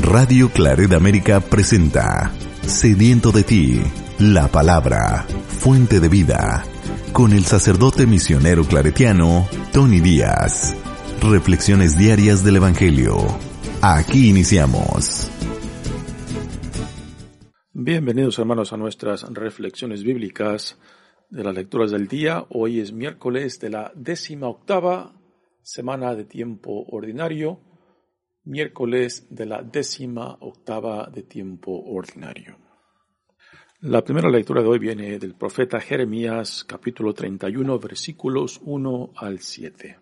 Radio Claret América presenta Sediento de ti, la palabra, fuente de vida, con el sacerdote misionero claretiano Tony Díaz. Reflexiones diarias del Evangelio. Aquí iniciamos. Bienvenidos hermanos a nuestras reflexiones bíblicas de las lecturas del día. Hoy es miércoles de la décima octava semana de tiempo ordinario miércoles de la décima octava de tiempo ordinario. La primera lectura de hoy viene del profeta Jeremías capítulo 31 versículos 1 al 7.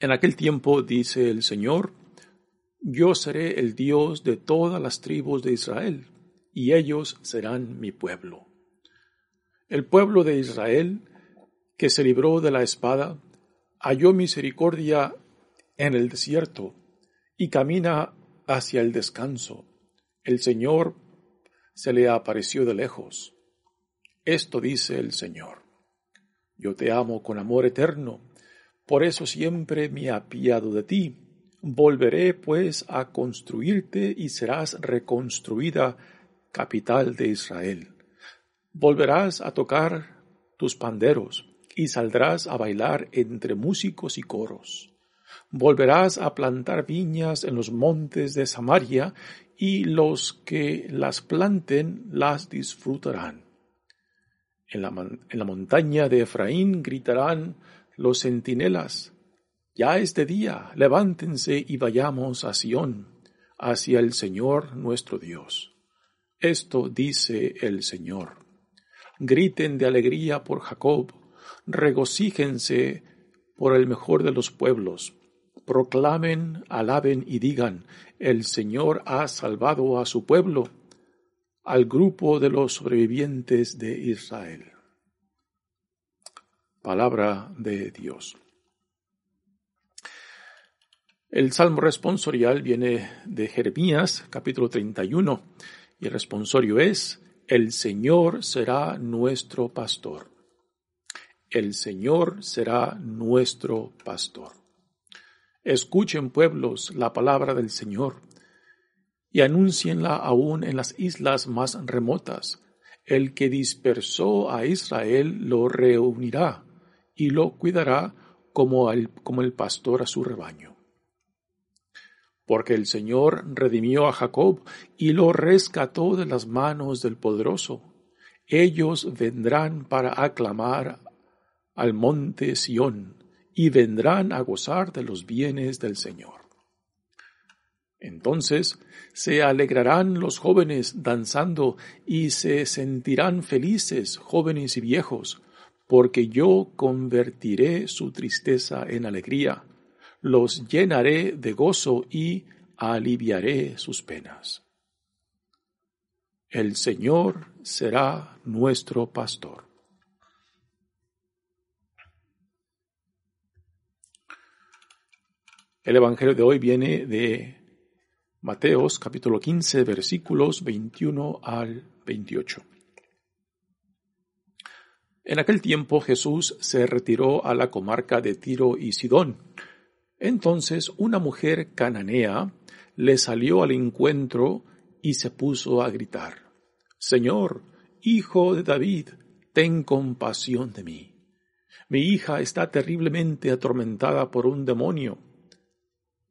En aquel tiempo dice el Señor, yo seré el Dios de todas las tribus de Israel, y ellos serán mi pueblo. El pueblo de Israel, que se libró de la espada, halló misericordia en el desierto y camina hacia el descanso. El Señor se le apareció de lejos. Esto dice el Señor. Yo te amo con amor eterno, por eso siempre me apiado de ti. Volveré pues a construirte y serás reconstruida capital de Israel. Volverás a tocar tus panderos y saldrás a bailar entre músicos y coros. Volverás a plantar viñas en los montes de Samaria, y los que las planten las disfrutarán. En la, en la montaña de Efraín gritarán los centinelas, ya es de día, levántense y vayamos a Sión, hacia el Señor nuestro Dios. Esto dice el Señor. Griten de alegría por Jacob, regocíjense por el mejor de los pueblos, proclamen, alaben y digan, el Señor ha salvado a su pueblo, al grupo de los sobrevivientes de Israel. Palabra de Dios. El salmo responsorial viene de Jeremías, capítulo 31, y el responsorio es, El Señor será nuestro pastor. El Señor será nuestro pastor. Escuchen pueblos la palabra del Señor y anúncienla aún en las islas más remotas. El que dispersó a Israel lo reunirá y lo cuidará como el, como el pastor a su rebaño. Porque el Señor redimió a Jacob y lo rescató de las manos del poderoso. Ellos vendrán para aclamar al monte Sión y vendrán a gozar de los bienes del Señor. Entonces se alegrarán los jóvenes danzando y se sentirán felices jóvenes y viejos, porque yo convertiré su tristeza en alegría, los llenaré de gozo y aliviaré sus penas. El Señor será nuestro pastor. El Evangelio de hoy viene de Mateos capítulo 15 versículos 21 al 28. En aquel tiempo Jesús se retiró a la comarca de Tiro y Sidón. Entonces una mujer cananea le salió al encuentro y se puso a gritar, Señor, hijo de David, ten compasión de mí. Mi hija está terriblemente atormentada por un demonio.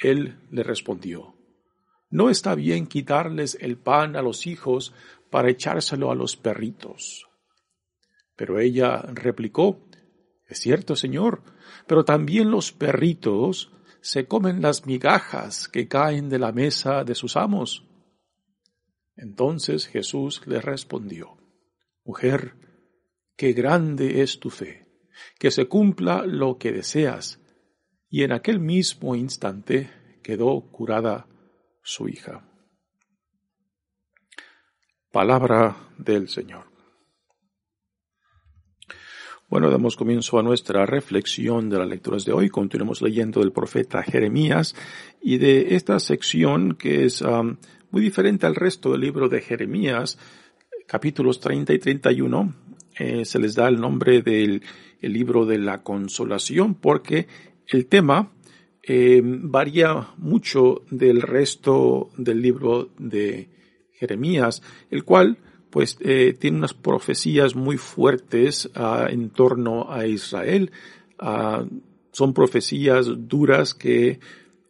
Él le respondió, No está bien quitarles el pan a los hijos para echárselo a los perritos. Pero ella replicó, Es cierto, Señor, pero también los perritos se comen las migajas que caen de la mesa de sus amos. Entonces Jesús le respondió, Mujer, qué grande es tu fe, que se cumpla lo que deseas. Y en aquel mismo instante quedó curada su hija. Palabra del Señor. Bueno, damos comienzo a nuestra reflexión de las lecturas de hoy. Continuemos leyendo del profeta Jeremías y de esta sección que es um, muy diferente al resto del libro de Jeremías, capítulos 30 y 31. Eh, se les da el nombre del libro de la consolación porque el tema eh, varía mucho del resto del libro de Jeremías, el cual pues eh, tiene unas profecías muy fuertes ah, en torno a Israel. Ah, son profecías duras que,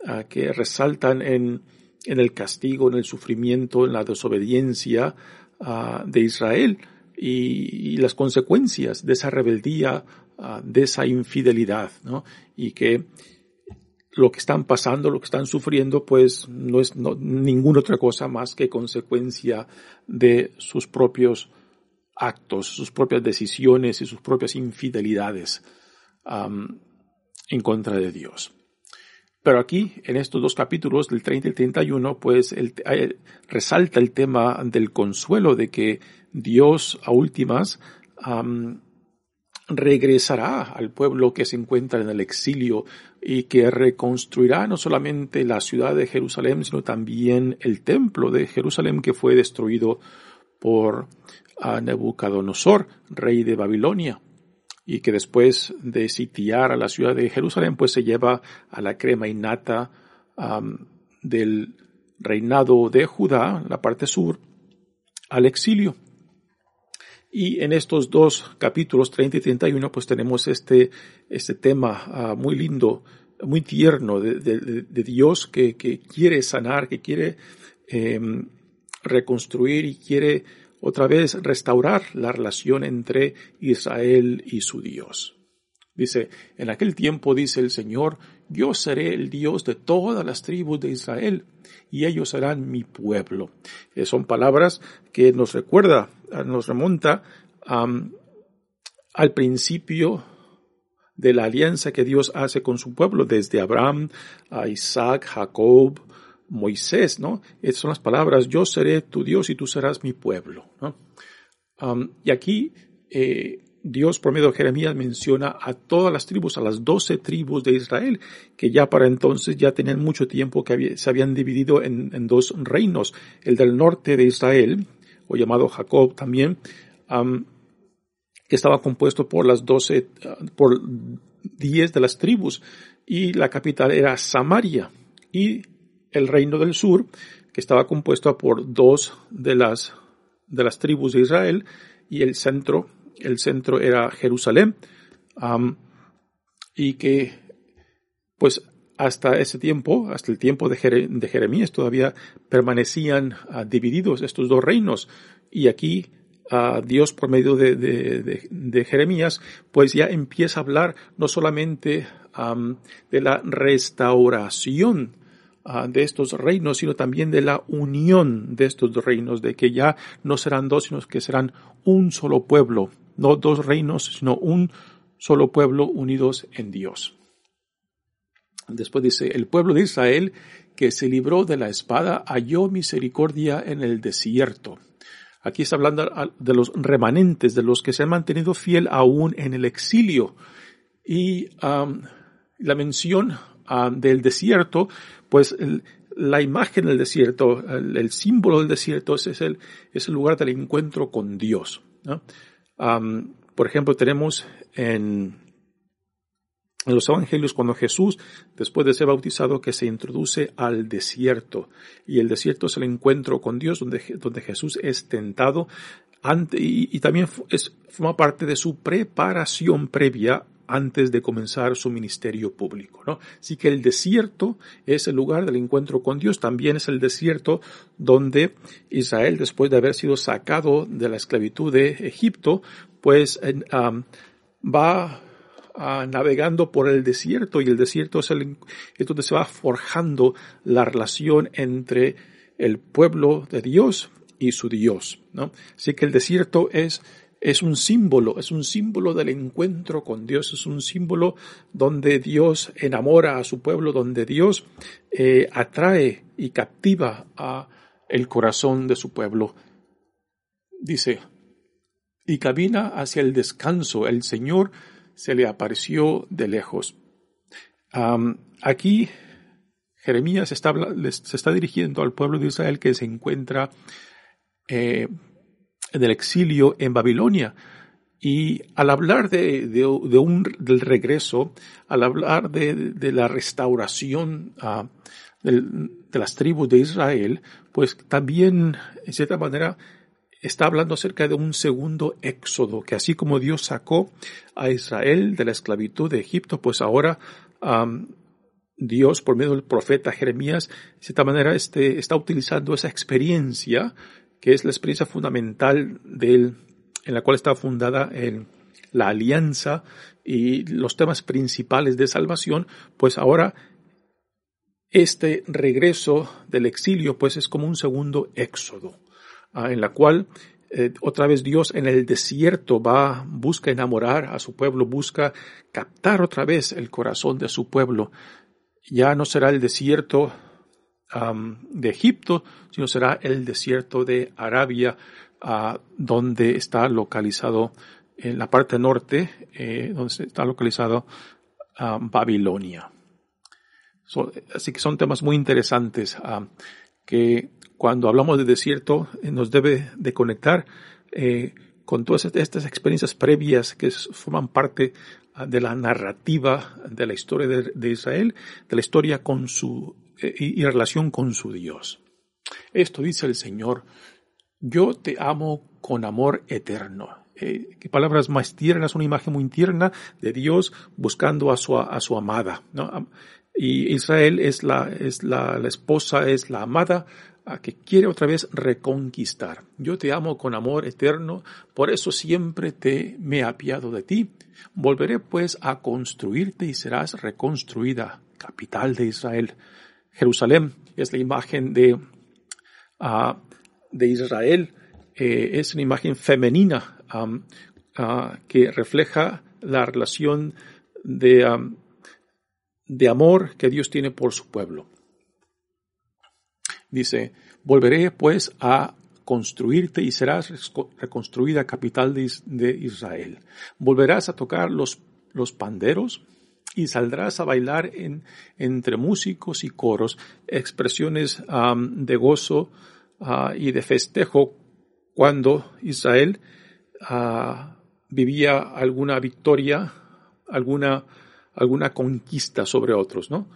ah, que resaltan en, en, el castigo, en el sufrimiento, en la desobediencia de Israel y, y, las consecuencias de esa rebeldía, de esa infidelidad, ¿no? Y que lo que están pasando, lo que están sufriendo, pues no es ninguna otra cosa más que consecuencia de sus propios actos, sus propias decisiones y sus propias infidelidades en contra de Dios. Pero aquí, en estos dos capítulos, del 30 y 31, pues resalta el tema del consuelo de que Dios a últimas regresará al pueblo que se encuentra en el exilio y que reconstruirá no solamente la ciudad de Jerusalén, sino también el templo de Jerusalén que fue destruido por Nebuchadnezzar, rey de Babilonia, y que después de sitiar a la ciudad de Jerusalén, pues se lleva a la crema innata del reinado de Judá, la parte sur, al exilio. Y en estos dos capítulos 30 y 31 pues tenemos este, este tema ah, muy lindo, muy tierno de, Dios que, quiere sanar, que quiere em, reconstruir y quiere otra vez restaurar la relación entre Israel y su Dios. Dice, en aquel tiempo dice el Señor, yo seré el Dios de todas las tribus de Israel y ellos serán mi pueblo. Eh, son palabras que nos recuerda, nos remonta al principio de la alianza que Dios hace con su pueblo, desde Abraham a Isaac, Jacob, Moisés, ¿no? Esas son las palabras, yo seré tu Dios y tú serás mi pueblo, y aquí eh, Dios por medio de Jeremías menciona a todas las tribus, a las doce tribus de Israel, que ya para entonces ya tenían mucho tiempo que se habían dividido en, dos reinos, el del norte de Israel, o llamado Jacob también, que estaba compuesto por las doce, por diez de las tribus, y la capital era Samaria, y el reino del sur, que estaba compuesto por dos de las, de las tribus de Israel, y el centro el centro era Jerusalén, y que pues hasta ese tiempo, hasta el tiempo de, Jeremías, todavía permanecían ah, divididos estos dos reinos. Y aquí uh, Dios, por medio de, Jeremías, pues ya empieza a hablar no solamente de la restauración ah, de estos reinos, sino también de la unión de estos dos reinos, de que ya no serán dos, sino que serán un solo pueblo no dos reinos, sino un solo pueblo unidos en Dios. Después dice, el pueblo de Israel que se libró de la espada halló misericordia en el desierto. Aquí está hablando de los remanentes, de los que se han mantenido fiel aún en el exilio. Y la mención del desierto, pues la imagen del desierto, el, símbolo del desierto es, el, es el lugar del encuentro con Dios. por ejemplo, tenemos en, en los evangelios cuando Jesús, después de ser bautizado, que se introduce al desierto. Y el desierto es el encuentro con Dios, donde, donde Jesús es tentado y, también es, forma parte de su preparación previa antes de comenzar su ministerio público. ¿no? Así que el desierto es el lugar del encuentro con Dios, también es el desierto donde Israel, después de haber sido sacado de la esclavitud de Egipto, pues va navegando por el desierto y el desierto es, el, donde se va forjando la relación entre el pueblo de Dios y su Dios. ¿no? Así que el desierto es es un símbolo, es un símbolo del encuentro con Dios, es un símbolo donde Dios enamora a su pueblo, donde Dios eh, atrae y captiva a el corazón de su pueblo. Dice, y camina hacia el descanso, el Señor se le apareció de lejos. aquí Jeremías está, se está dirigiendo al pueblo de Israel que se encuentra eh, del exilio en Babilonia. Y al hablar de, de, un, del regreso, al hablar de, la restauración uh, de las tribus de Israel, pues también, en cierta manera, está hablando acerca de un segundo éxodo, que así como Dios sacó a Israel de la esclavitud de Egipto, pues ahora Dios, por medio del profeta Jeremías, de cierta manera, este, está utilizando esa experiencia que es la experiencia fundamental del, en la cual está fundada el, la alianza y los temas principales de salvación, pues ahora este regreso del exilio pues es como un segundo éxodo, en la cual eh, otra vez Dios en el desierto va, busca enamorar a su pueblo, busca captar otra vez el corazón de su pueblo. Ya no será el desierto de Egipto, sino será el desierto de Arabia, uh, donde está localizado en la parte norte, eh, donde está localizado Babilonia. así que son temas muy interesantes que cuando hablamos de desierto eh, nos debe de conectar eh, con todas estas experiencias previas que forman parte de la narrativa de la historia de Israel, de la historia con su y, relación con su Dios. Esto dice el Señor, yo te amo con amor eterno. Eh, palabras más tiernas, una imagen muy tierna de Dios buscando a su, a su amada. ¿no? Y Israel es la, es la, la esposa, es la amada a que quiere otra vez reconquistar. Yo te amo con amor eterno, por eso siempre te me he apiado de ti. Volveré pues a construirte y serás reconstruida, capital de Israel. Jerusalén es la imagen de, uh, de Israel, eh, es una imagen femenina uh, que refleja la relación de, de amor que Dios tiene por su pueblo. Dice, volveré pues a construirte y serás reconstruida capital de, Israel. Volverás a tocar los, los panderos y saldrás a bailar en, entre músicos y coros, expresiones de gozo ah, y de festejo cuando Israel ah, vivía alguna victoria, alguna, alguna conquista sobre otros, ¿no?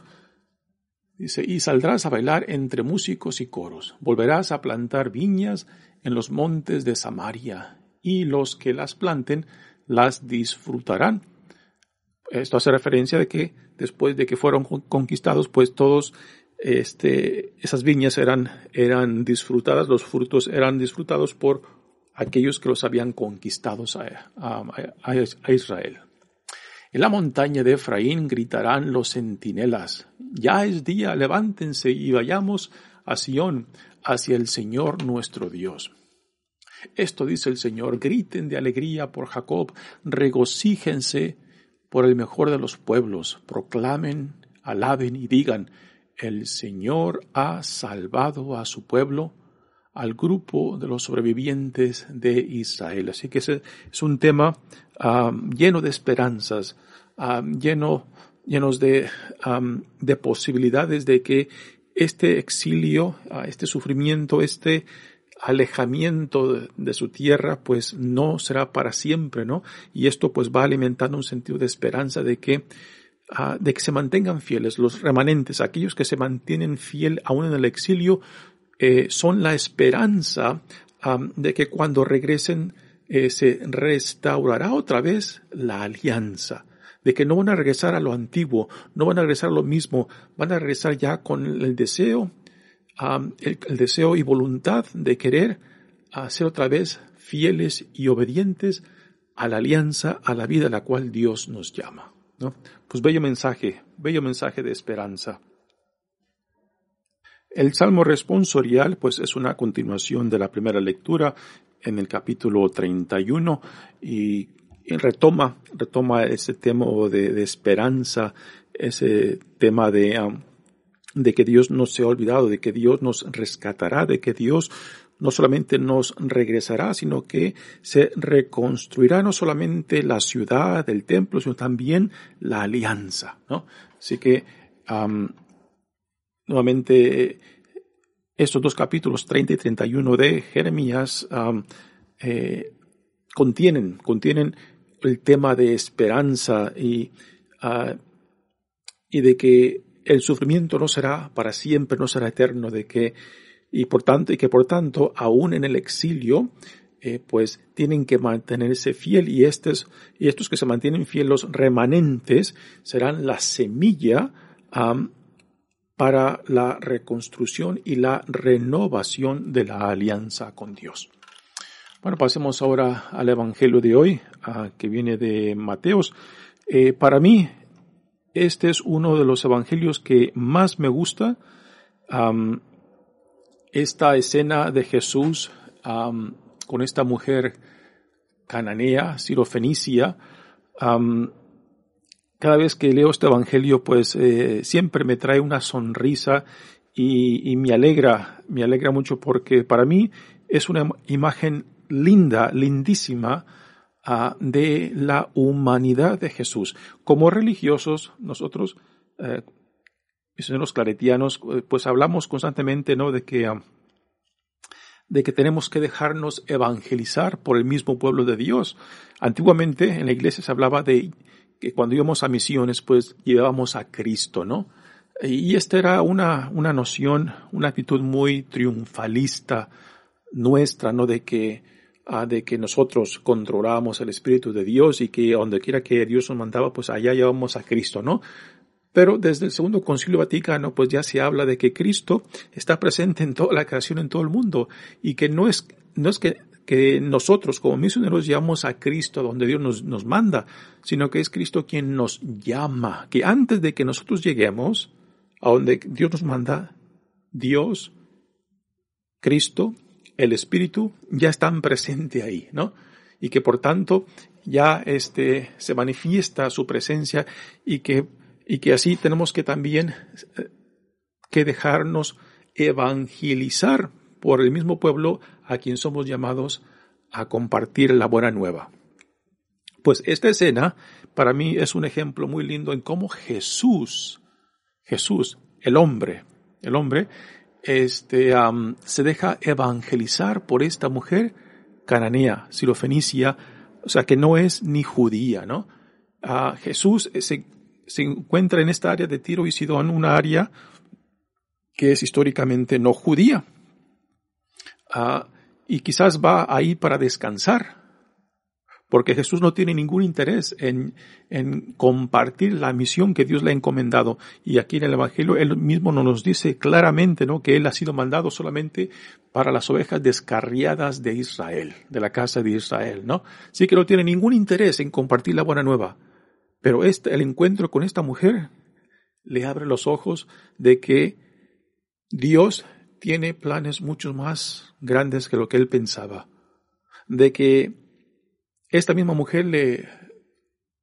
Dice, y saldrás a bailar entre músicos y coros, volverás a plantar viñas en los montes de Samaria, y los que las planten las disfrutarán esto hace referencia de que después de que fueron conquistados, pues todos este, esas viñas eran, eran disfrutadas, los frutos eran disfrutados por aquellos que los habían conquistado a, Israel. En la montaña de Efraín gritarán los centinelas, ya es día, levántense y vayamos a Sión, hacia el Señor nuestro Dios. Esto dice el Señor, griten de alegría por Jacob, regocíjense por el mejor de los pueblos, proclamen, alaben y digan, el Señor ha salvado a su pueblo, al grupo de los sobrevivientes de Israel. Así que ese es un tema um, lleno de esperanzas, um, lleno, llenos de, um, de posibilidades de que este exilio, uh, este sufrimiento, este alejamiento de, su tierra, pues no será para siempre, ¿no? Y esto pues va alimentando un sentido de esperanza de que, ah, de que se mantengan fieles, los remanentes, aquellos que se mantienen fiel aún en el exilio, eh, son la esperanza de que cuando regresen eh, se restaurará otra vez la alianza, de que no van a regresar a lo antiguo, no van a regresar a lo mismo, van a regresar ya con el deseo, el, deseo y voluntad de querer ser otra vez fieles y obedientes a la alianza, a la vida a la cual Dios nos llama. ¿no? Pues bello mensaje, bello mensaje de esperanza. El Salmo responsorial, pues es una continuación de la primera lectura en el capítulo 31 y, retoma, retoma ese tema de, de esperanza, ese tema de, um, de que Dios no se ha olvidado, de que Dios nos rescatará, de que Dios no solamente nos regresará, sino que se reconstruirá no solamente la ciudad, el templo, sino también la alianza, ¿no? Así que um, nuevamente estos dos capítulos 30 y 31 de Jeremías eh, contienen, contienen el tema de esperanza y, uh, y de que el sufrimiento no será para siempre, no será eterno, de que y por tanto y que por tanto aún en el exilio eh, pues tienen que mantenerse fiel y estos y estos que se mantienen fieles los remanentes serán la semilla para la reconstrucción y la renovación de la alianza con Dios. Bueno, pasemos ahora al Evangelio de hoy, que viene de Mateos. Eh, para mí, este es uno de los Evangelios que más me gusta. esta escena de Jesús con esta mujer cananea, sirofenicia, cada vez que leo este Evangelio, pues eh, siempre me trae una sonrisa y, me alegra, me alegra mucho porque para mí es una imagen linda, lindísima ah, de la humanidad de Jesús. Como religiosos, nosotros, eh, los claretianos, eh, pues hablamos constantemente, ¿no? De que, ah, de que tenemos que dejarnos evangelizar por el mismo pueblo de Dios. Antiguamente en la iglesia se hablaba de que cuando íbamos a misiones, pues llevábamos a Cristo, ¿no? Y esta era una, una noción, una actitud muy triunfalista nuestra, ¿no? De que, ah, de que nosotros controlábamos el Espíritu de Dios y que donde quiera que Dios nos mandaba, pues allá llevamos a Cristo, ¿no? Pero desde el Segundo Concilio Vaticano, pues ya se habla de que Cristo está presente en toda la creación, en todo el mundo, y que no es, no es que que nosotros como misioneros llevamos a Cristo donde Dios nos, nos manda, sino que es Cristo quien nos llama, que antes de que nosotros lleguemos a donde Dios nos manda, Dios, Cristo, el Espíritu ya están presentes ahí, ¿no? Y que por tanto ya este, se manifiesta su presencia y que, y que así tenemos que también eh, que dejarnos evangelizar por el mismo pueblo a quien somos llamados a compartir la buena nueva. Pues esta escena para mí es un ejemplo muy lindo en cómo Jesús, Jesús, el hombre, el hombre, este, se deja evangelizar por esta mujer cananea, sirofenicia, o sea que no es ni judía, ¿no? Ah, Jesús se, se, encuentra en esta área de Tiro y Sidón, una área que es históricamente no judía. Ah, y quizás va ahí para descansar, porque Jesús no tiene ningún interés en, en, compartir la misión que Dios le ha encomendado. Y aquí en el Evangelio él mismo nos dice claramente, ¿no? Que él ha sido mandado solamente para las ovejas descarriadas de Israel, de la casa de Israel, ¿no? Sí que no tiene ningún interés en compartir la buena nueva. Pero este, el encuentro con esta mujer le abre los ojos de que Dios tiene planes mucho más grandes que lo que él pensaba. De que esta misma mujer le,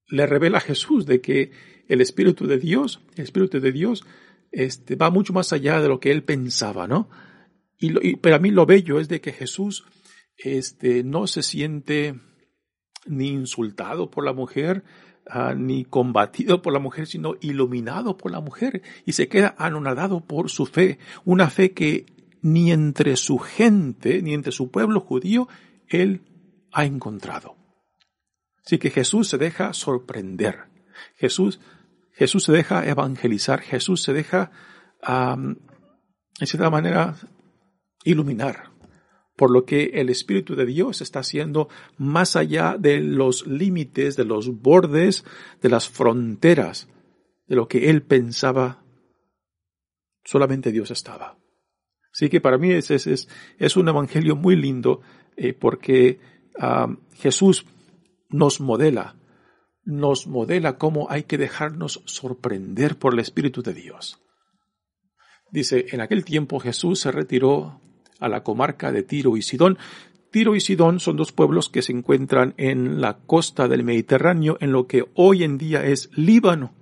le revela a Jesús de que el Espíritu de Dios, el Espíritu de Dios, este, va mucho más allá de lo que él pensaba, ¿no? Y, y pero a mí lo bello es de que Jesús, este, no se siente ni insultado por la mujer, Ah, ni combatido por la mujer, sino iluminado por la mujer y se queda anonadado por su fe, una fe que ni entre su gente, ni entre su pueblo judío, él ha encontrado. Así que Jesús se deja sorprender. Jesús, Jesús se deja evangelizar. Jesús se deja, en cierta manera, iluminar por lo que el Espíritu de Dios está haciendo más allá de los límites, de los bordes, de las fronteras, de lo que él pensaba, solamente Dios estaba. Así que para mí es, es, es un evangelio muy lindo eh, porque ah, Jesús nos modela, nos modela cómo hay que dejarnos sorprender por el Espíritu de Dios. Dice, en aquel tiempo Jesús se retiró a la comarca de Tiro y Sidón. Tiro y Sidón son dos pueblos que se encuentran en la costa del Mediterráneo, en lo que hoy en día es Líbano.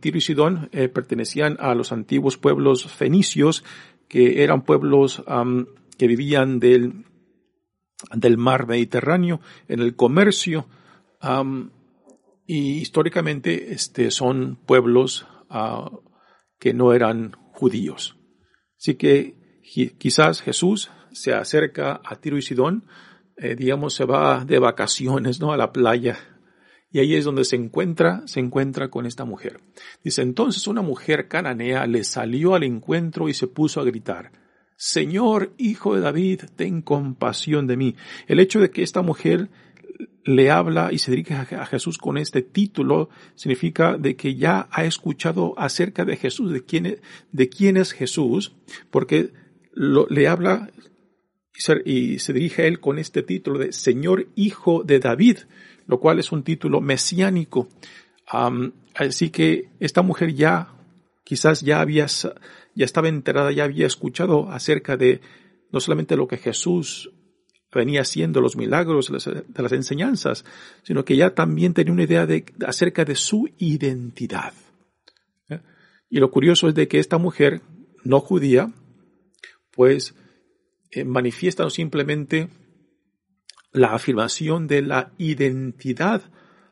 Tiro y Sidón eh, pertenecían a los antiguos pueblos fenicios, que eran pueblos que vivían del, del mar Mediterráneo, en el comercio, y históricamente este, son pueblos ah, que no eran judíos. Así que quizás Jesús se acerca a Tiro y Sidón, eh, digamos, se va de vacaciones, ¿no? A la playa. Y ahí es donde se encuentra, se encuentra con esta mujer. Dice, entonces una mujer cananea le salió al encuentro y se puso a gritar, Señor, hijo de David, ten compasión de mí. El hecho de que esta mujer le habla y se dirige a Jesús con este título significa de que ya ha escuchado acerca de Jesús, de quién, de quién es Jesús, porque le habla y se, dirige a él con este título de Señor Hijo de David, lo cual es un título mesiánico. así que esta mujer ya, quizás ya había, ya estaba enterada, ya había escuchado acerca de no solamente lo que Jesús venía haciendo, los milagros, de las enseñanzas, sino que ya también tenía una idea de, acerca de su identidad. ¿Eh? Y lo curioso es de que esta mujer no judía, pues eh, manifiesta simplemente la afirmación de la identidad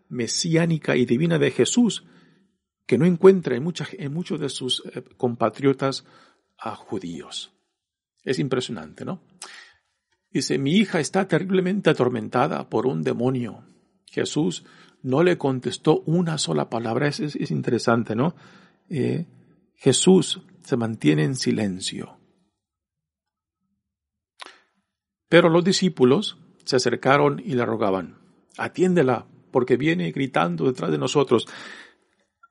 mesiánica y divina de Jesús, que no encuentra en, en muchos de sus eh, compatriotas a judíos. Es impresionante, ¿no? Dice, mi hija está terriblemente atormentada por un demonio. Jesús no le contestó una sola palabra. Es, es, interesante, ¿no? Eh, Jesús se mantiene en silencio. Pero los discípulos se acercaron y le rogaban, atiéndela, porque viene gritando detrás de nosotros.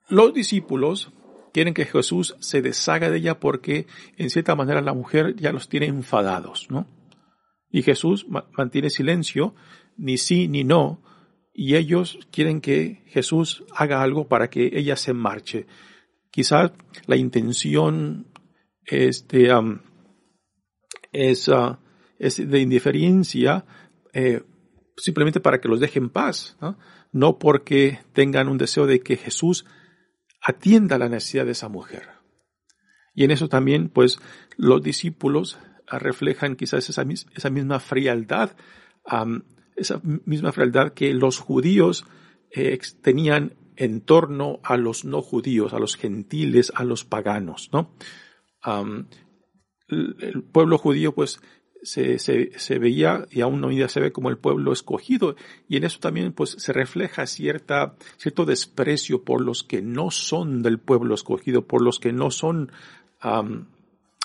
Los discípulos quieren que Jesús se deshaga de ella porque en cierta manera la mujer ya los tiene enfadados, ¿no? Y Jesús mantiene silencio, ni sí ni no, y ellos quieren que Jesús haga algo para que ella se marche. Quizás la intención este, es uh, es de indiferencia eh, simplemente para que los deje en paz, ¿no? porque tengan un deseo de que Jesús atienda la necesidad de esa mujer. Y en eso también, pues, los discípulos reflejan quizás esa, misma frialdad, esa misma frialdad que los judíos eh, tenían en torno a los no judíos, a los gentiles, a los paganos, ¿no? el pueblo judío, pues, se, se, veía y aún hoy día se ve como el pueblo escogido y en eso también pues se refleja cierta, cierto desprecio por los que no son del pueblo escogido, por los que no son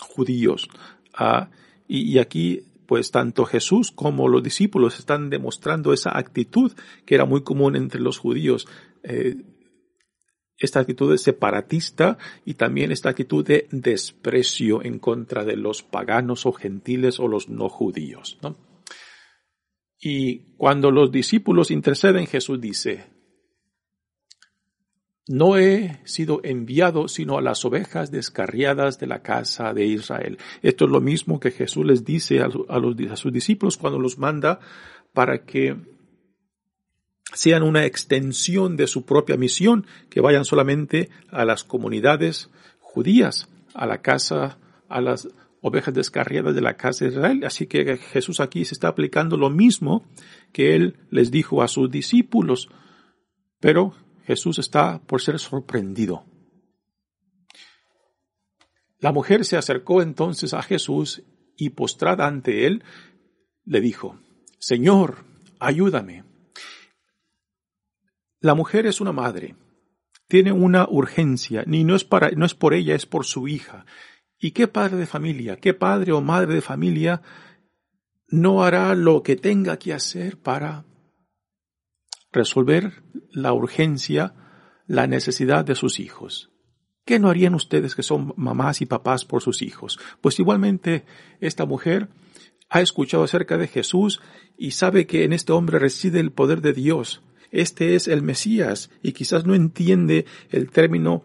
judíos. Ah, y, aquí pues tanto Jesús como los discípulos están demostrando esa actitud que era muy común entre los judíos. Eh, esta actitud de separatista y también esta actitud de desprecio en contra de los paganos o gentiles o los no judíos. Y cuando los discípulos interceden, Jesús dice, no he sido enviado sino a las ovejas descarriadas de la casa de Israel. Esto es lo mismo que Jesús les dice a, a sus discípulos cuando los manda para que sean una extensión de su propia misión, que vayan solamente a las comunidades judías, a la casa, a las ovejas descarriadas de la casa de Israel. Así que Jesús aquí se está aplicando lo mismo que él les dijo a sus discípulos. Pero Jesús está por ser sorprendido. La mujer se acercó entonces a Jesús y postrada ante él, le dijo, Señor, ayúdame. La mujer es una madre, tiene una urgencia, ni no es para, no es por ella, es por su hija. ¿Y qué padre de familia, qué padre o madre de familia no hará lo que tenga que hacer para resolver la urgencia, la necesidad de sus hijos. ¿Qué no harían ustedes que son mamás y papás por sus hijos? Pues igualmente esta mujer ha escuchado acerca de Jesús y sabe que en este hombre reside el poder de Dios. Este es el Mesías y quizás no entiende el término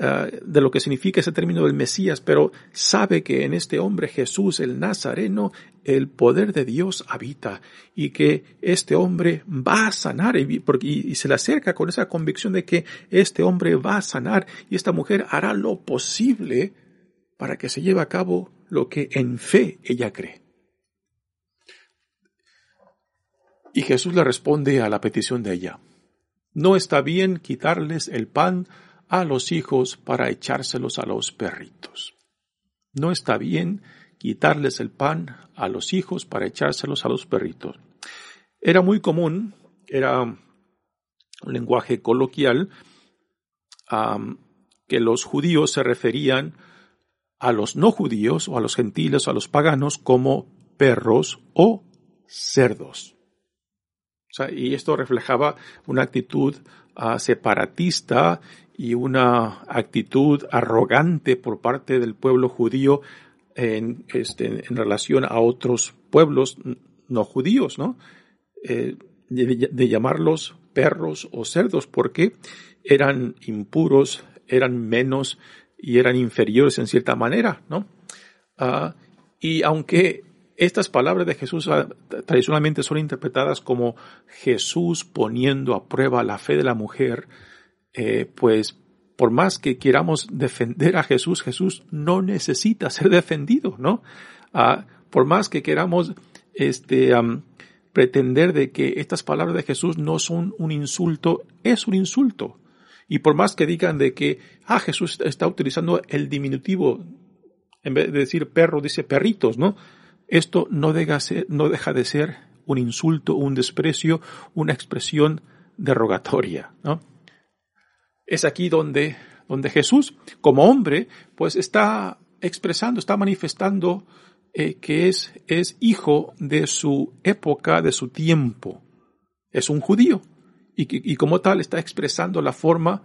ah, de lo que significa ese término del Mesías, pero sabe que en este hombre Jesús el Nazareno el poder de Dios habita y que este hombre va a sanar y, y se le acerca con esa convicción de que este hombre va a sanar y esta mujer hará lo posible para que se lleve a cabo lo que en fe ella cree. Y Jesús le responde a la petición de ella. No está bien quitarles el pan a los hijos para echárselos a los perritos. No está bien quitarles el pan a los hijos para echárselos a los perritos. Era muy común, era un lenguaje coloquial, que los judíos se referían a los no judíos o a los gentiles o a los paganos como perros o cerdos y esto reflejaba una actitud ah, separatista y una actitud arrogante por parte del pueblo judío en, este, en relación a otros pueblos no judíos, ¿no? Eh, de, llamarlos perros o cerdos porque eran impuros, eran menos y eran inferiores en cierta manera, ¿no? Ah, y aunque estas palabras de Jesús ah, tradicionalmente son interpretadas como Jesús poniendo a prueba la fe de la mujer, eh, pues por más que queramos defender a Jesús, Jesús no necesita ser defendido, ¿no? Ah, por más que queramos este, pretender de que estas palabras de Jesús no son un insulto, es un insulto. Y por más que digan de que, ah, Jesús está utilizando el diminutivo, en vez de decir perro, dice perritos, ¿no? Esto no deja, no deja de ser un insulto, un desprecio, una expresión derogatoria. Es aquí donde, donde Jesús, como hombre, pues está expresando, está manifestando eh, que es, es hijo de su época, de su tiempo. Es un judío. Y, y como tal está expresando la forma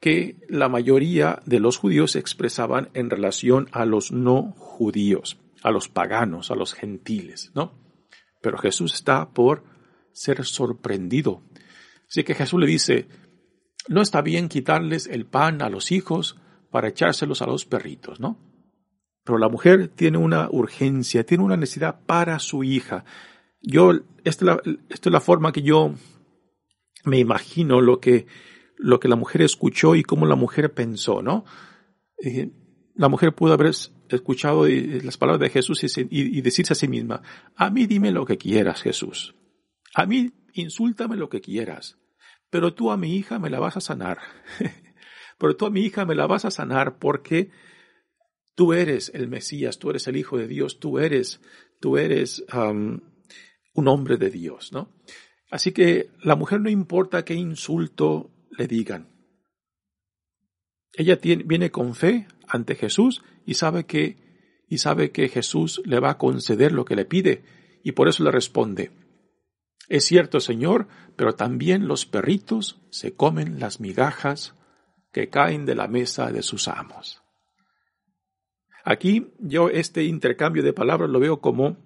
que la mayoría de los judíos expresaban en relación a los no judíos a los paganos, a los gentiles, ¿no? Pero Jesús está por ser sorprendido. Así que Jesús le dice, no está bien quitarles el pan a los hijos para echárselos a los perritos, ¿no? Pero la mujer tiene una urgencia, tiene una necesidad para su hija. Yo, esta es la, forma que yo me imagino lo que, lo que la mujer escuchó y cómo la mujer pensó, ¿no? Eh, la mujer pudo haber escuchado las palabras de Jesús y, decirse a sí misma, a mí dime lo que quieras, Jesús. A mí insúltame lo que quieras. Pero tú a mi hija me la vas a sanar. pero tú a mi hija me la vas a sanar porque tú eres el Mesías, tú eres el Hijo de Dios, tú eres, tú eres un hombre de Dios, ¿no? Así que la mujer no importa qué insulto le digan. Ella viene con fe ante Jesús y sabe que y sabe que Jesús le va a conceder lo que le pide y por eso le responde Es cierto, Señor, pero también los perritos se comen las migajas que caen de la mesa de sus amos. Aquí yo este intercambio de palabras lo veo como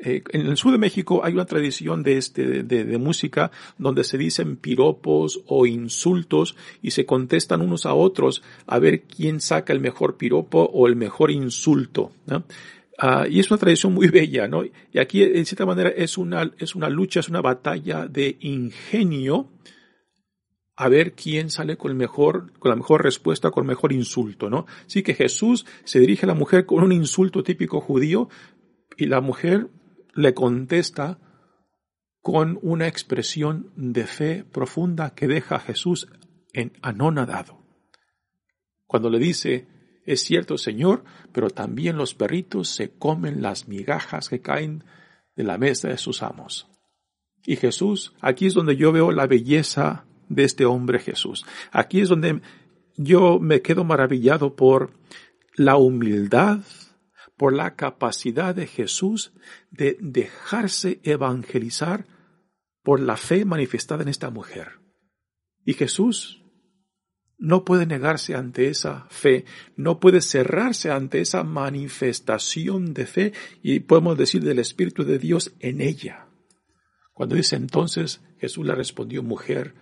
eh, en el sur de México hay una tradición de, este, de, música donde se dicen piropos o insultos y se contestan unos a otros a ver quién saca el mejor piropo o el mejor insulto. Ah, y es una tradición muy bella, ¿no? Y aquí, en cierta manera, es una, es una lucha, es una batalla de ingenio a ver quién sale con el mejor, con la mejor respuesta, con el mejor insulto, ¿no? Así que Jesús se dirige a la mujer con un insulto típico judío y la mujer le contesta con una expresión de fe profunda que deja a Jesús en anonadado. Cuando le dice, es cierto Señor, pero también los perritos se comen las migajas que caen de la mesa de sus amos. Y Jesús, aquí es donde yo veo la belleza de este hombre Jesús. Aquí es donde yo me quedo maravillado por la humildad por la capacidad de Jesús de dejarse evangelizar por la fe manifestada en esta mujer. Y Jesús no puede negarse ante esa fe, no puede cerrarse ante esa manifestación de fe y podemos decir del Espíritu de Dios en ella. Cuando dice entonces, Jesús le respondió, mujer,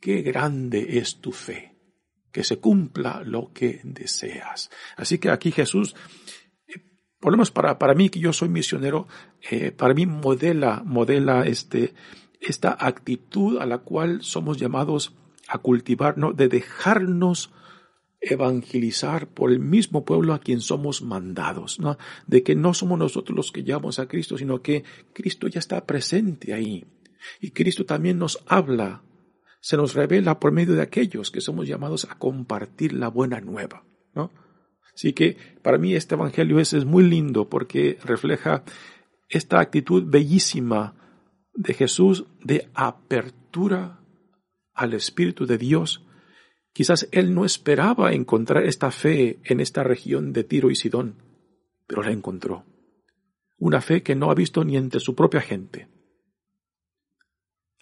qué grande es tu fe, que se cumpla lo que deseas. Así que aquí Jesús, por lo menos para, para mí que yo soy misionero, eh, para mí modela, modela este, esta actitud a la cual somos llamados a cultivar, ¿no? de dejarnos evangelizar por el mismo pueblo a quien somos mandados, ¿no? De que no somos nosotros los que llevamos a Cristo, sino que Cristo ya está presente ahí. Y Cristo también nos habla, se nos revela por medio de aquellos que somos llamados a compartir la buena nueva, ¿no? Así que para mí este evangelio es, es muy lindo porque refleja esta actitud bellísima de Jesús de apertura al Espíritu de Dios Quizás él no esperaba encontrar esta fe en esta región de Tiro y Sidón, pero la encontró. Una fe que no ha visto ni entre su propia gente.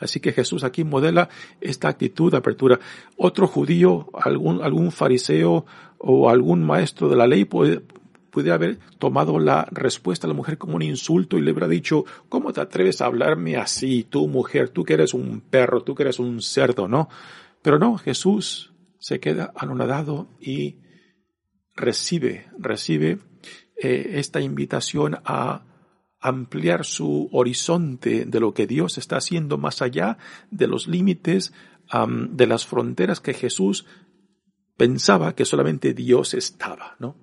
Así que Jesús aquí modela esta actitud de apertura. Otro judío, algún, fariseo o algún maestro de la ley puede, haber tomado la respuesta a la mujer como un insulto y le habrá dicho, ¿cómo te atreves a hablarme así, tú mujer, tú que eres un perro, tú que eres un cerdo, no? Pero no, Jesús se queda anonadado y recibe, recibe eh, esta invitación a ampliar su horizonte de lo que Dios está haciendo más allá de los límites de las fronteras que Jesús pensaba que solamente Dios estaba, ¿no?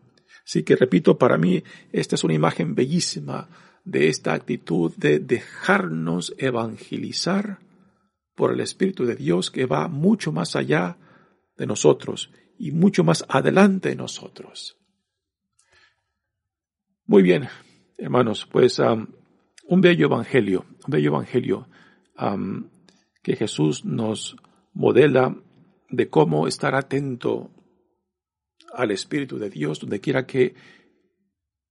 Así que repito, para mí esta es una imagen bellísima de esta actitud de dejarnos evangelizar por el Espíritu de Dios que va mucho más allá de nosotros y mucho más adelante de nosotros. Muy bien, hermanos, pues um, un bello evangelio, un bello evangelio um, que Jesús nos modela de cómo estar atento al Espíritu de Dios donde quiera que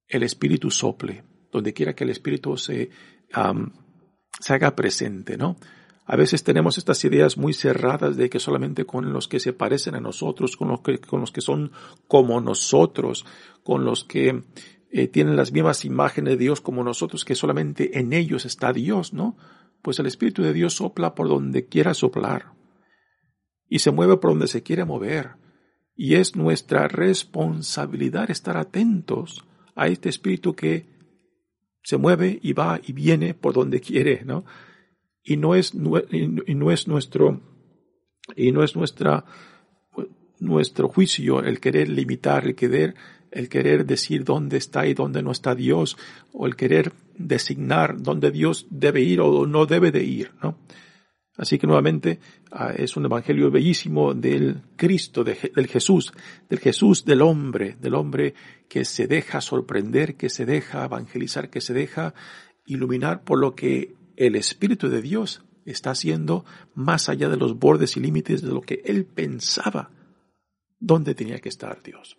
el Espíritu sople, donde quiera que el Espíritu se, um, se haga presente, ¿no? A veces tenemos estas ideas muy cerradas de que solamente con los que se parecen a nosotros, con los que, con los que son como nosotros, con los que eh, tienen las mismas imágenes de Dios como nosotros, que solamente en ellos está Dios, ¿no? Pues el Espíritu de Dios sopla por donde quiera soplar y se mueve por donde se quiere mover. Y es nuestra responsabilidad estar atentos a este Espíritu que se mueve y va y viene por donde quiere, ¿no? y no es, y no es nuestro, y no es nuestra, nuestro juicio el querer limitar, el querer, el querer decir dónde está y dónde no está Dios, o el querer designar dónde Dios debe ir o no debe de ir, ¿no? Así que nuevamente ah, es un evangelio bellísimo del Cristo, del Jesús, del Jesús del hombre, del hombre que se deja sorprender, que se deja evangelizar, que se deja iluminar por lo que el Espíritu de Dios está haciendo más allá de los bordes y límites de lo que él pensaba dónde tenía que estar Dios.